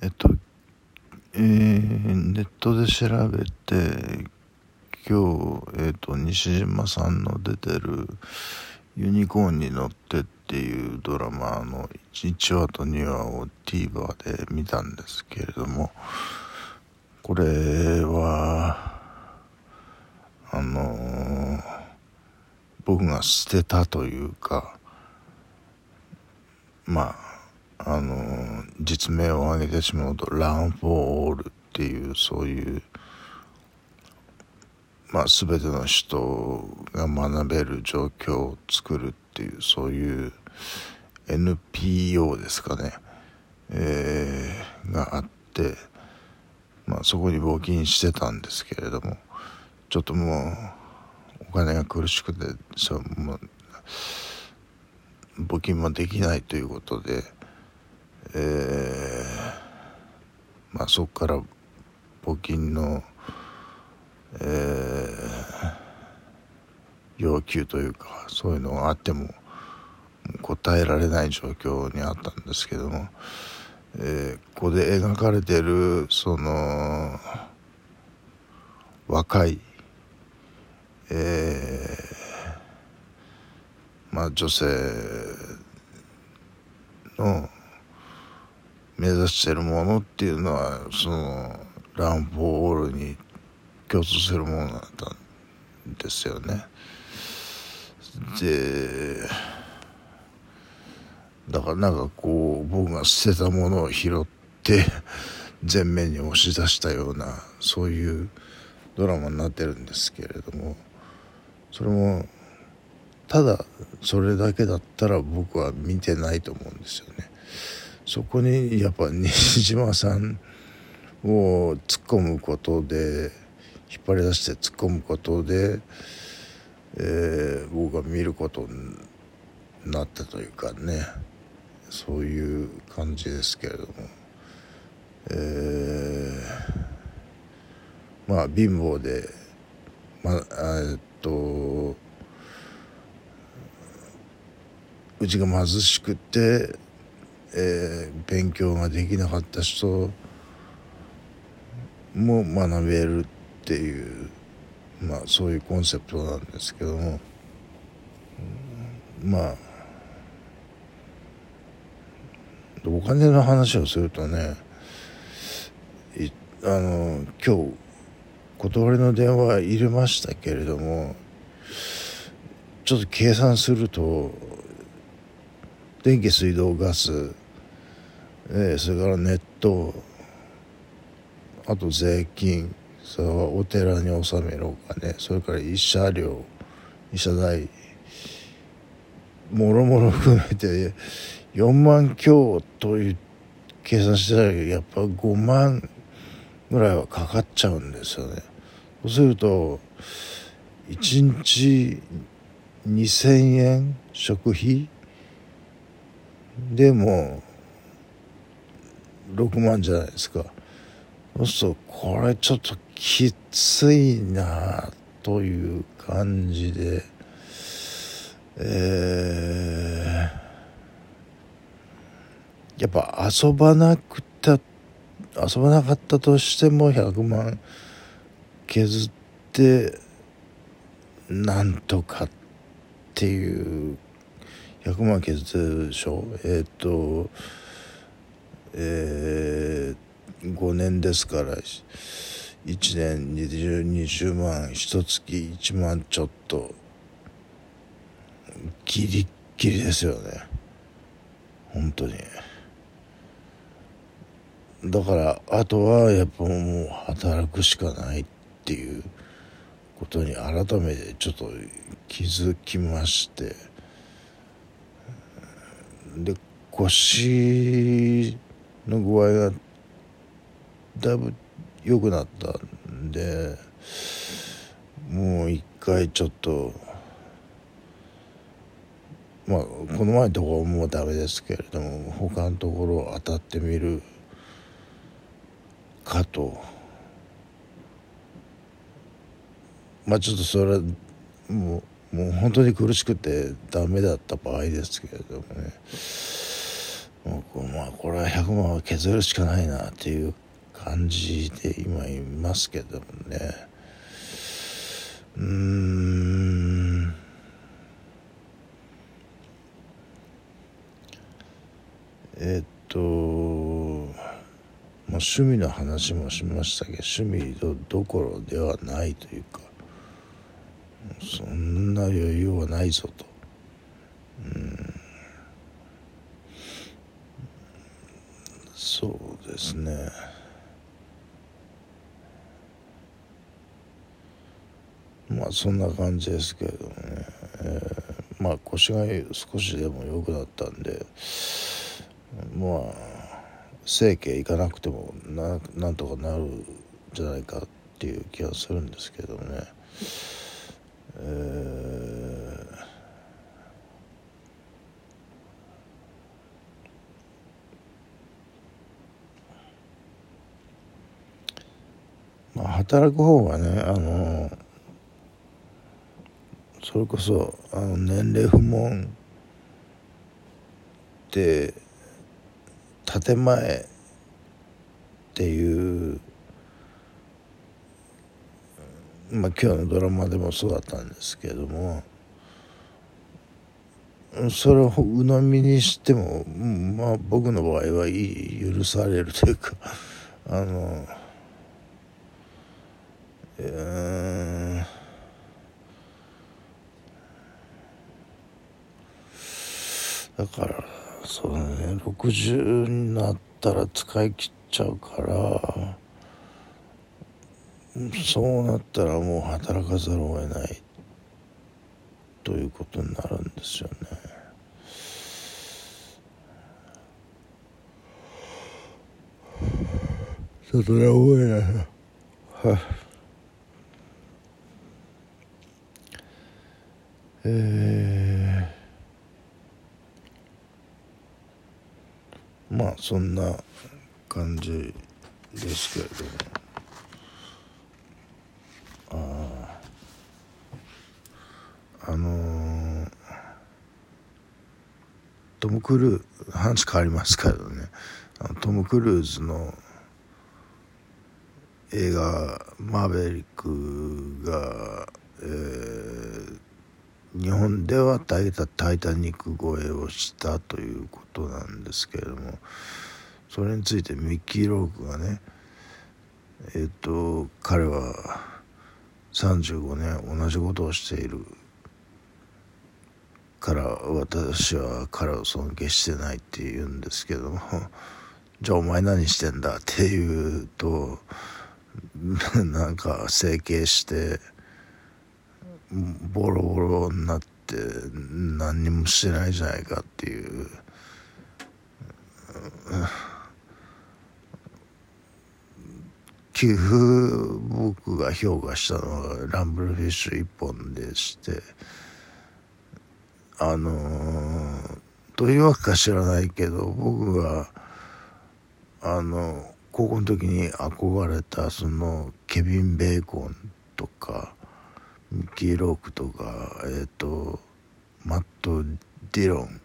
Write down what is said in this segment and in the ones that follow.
えっと、えー、ネットで調べて今日、えっと、西島さんの出てる「ユニコーンに乗って」っていうドラマの 1, 話と2話を TVer で見たんですけれどもこれはあのー、僕が捨てたというかまああの実名を挙げてしまうと「ラン・フォー・オール」っていうそういうまあ全ての人が学べる状況を作るっていうそういう NPO ですかね、えー、があって、まあ、そこに募金してたんですけれどもちょっともうお金が苦しくてそうもう募金もできないということで。えー、まあそこから募金の、えー、要求というかそういうのがあっても答えられない状況にあったんですけども、えー、ここで描かれてるその若い、えー、まあ女性の目指してるものっていうのはそのランボールに共通するものだったんですよね。でだからなんかこう僕が捨てたものを拾って前面に押し出したようなそういうドラマになってるんですけれどもそれもただそれだけだったら僕は見てないと思うんですよね。そこにやっぱ西島さんを突っ込むことで引っ張り出して突っ込むことで、えー、僕が見ることになったというかねそういう感じですけれども、えー、まあ貧乏でまえっとうちが貧しくてえー、勉強ができなかった人も学べるっていうまあそういうコンセプトなんですけども。まあお金の話をするとねあの今日断りの電話入れましたけれどもちょっと計算すると電気水道ガス、えー、それからネットあと税金それはお寺に納めるお金それから医者料医者代もろもろ含めて4万強という計算してたらやっぱ5万ぐらいはかかっちゃうんですよね。そうすると1日2000円食費でも6万じゃないですか。そうするとこれちょっときついなという感じで。えー、やっぱ遊ばなくた遊ばなかったとしても100万削ってなんとかっていう100万削るでしょえっ、とえー、5年ですから1年 20, 20万一月1万ちょっと。ギリッギリですよね。本当に。だからあとはやっぱもう働くしかないっていうことに改めてちょっと気づきまして。で腰の具合がだいぶ良くなったんでもう一回ちょっとまあこの前のところもうダメですけれども他のところを当たってみるかと。まあちょっとそれもうもう本当に苦しくてダメだった場合ですけれどもね。もうまあこれは100万は削るしかないなっていう感じで今いますけどもね。うーん。えっと、まあ、趣味の話もしましたけど趣味どどころではないというか。そんな余裕はないぞと。うん。そうですね。まあそんな感じですけどもね、えー、まあ腰が少しでも良くなったんでまあ整形行かなくてもななんとかなるんじゃないかっていう気がするんですけどね、まあ働く方がねあのそれこそあの年齢不問って建前っていうまあ今日のドラマでもそうだったんですけれどもそれを鵜呑みにしてもまあ僕の場合はいい許されるというかあのえー、だからそうね60になったら使い切っちゃうからそうなったらもう働かざるを得ないということになるんですよね。それは多いな。はい。えー、まあそんな感じですけれども。のー、トム・クルー話変わりますけどね。トム・クルーズの映画「マーベリックが」えー、日本ではタイタ「イタニック」超えをしたということなんですけれどもそれについてミッキー・ロークがねえっ、ー、と彼は35年同じことをしている。から私は彼を尊敬してないって言うんですけども じゃあお前何してんだって言うと なんか整形してボロボロになって何にもしてないじゃないかっていう。寄付僕が評価したのはランブルフィッシュ一本でしてあのー、どいうわけか知らないけど僕があの高校の時に憧れたそのケビン・ベーコンとかミッキー・ロークとかえっ、ー、とマット・ディロン。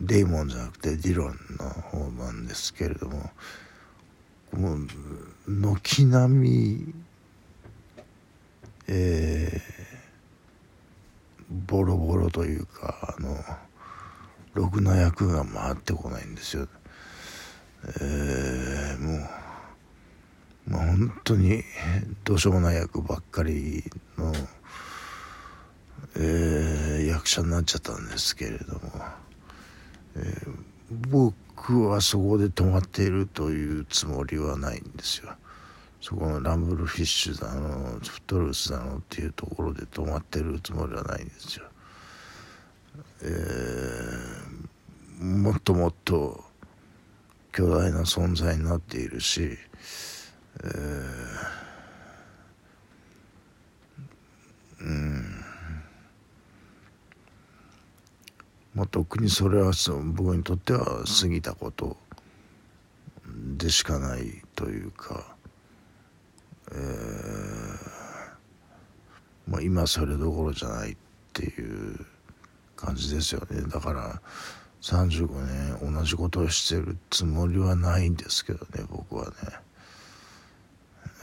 デイモンじゃなくてディロンの方なんですけれどももう軒並みえーボロボロというかあのろくな役が回ってこないんですよ。えー、もうまあ本当にどうしようもない役ばっかりの、えー、役者になっちゃったんですけれども、えー、僕はそこで止まっているというつもりはないんですよ。そこのランブルフィッシュだのフットルースだのっていうところで止まってるつもりはないんですよ。えー、もっともっと巨大な存在になっているし、えー、うんまあ特にそれは僕にとっては過ぎたことでしかないというか。えー、まあ、今それどころじゃないっていう感じですよね。だから35年同じことをしてるつもりはないんですけどね僕はね。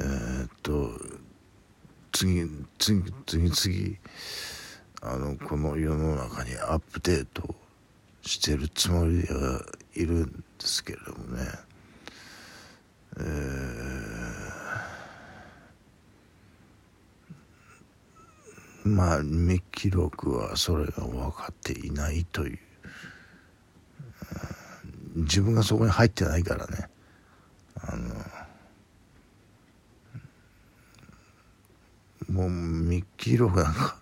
えー、っと次次次々あのこの世の中にアップデートしてるつもりではいるんですけれどもね。えー、まあミッキーロックはそれが分かっていないという。自分がそこに入ってないからね。あのもうミッキーローなんか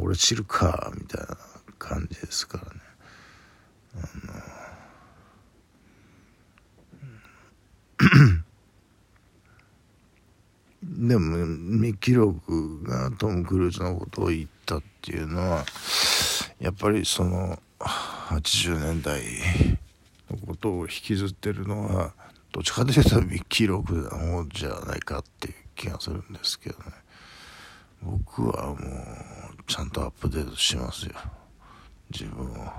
俺知るかみたいな感じですからね。でもミッキーロークがトム・クルーズのことを言ったっていうのはやっぱりその80年代のことを引きずってるのはどっちかというとミッキー・ロックの方じゃないかっていう気がするんですけどね。僕はもうちゃんとアップデートしますよ。自分を。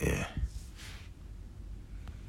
ええ。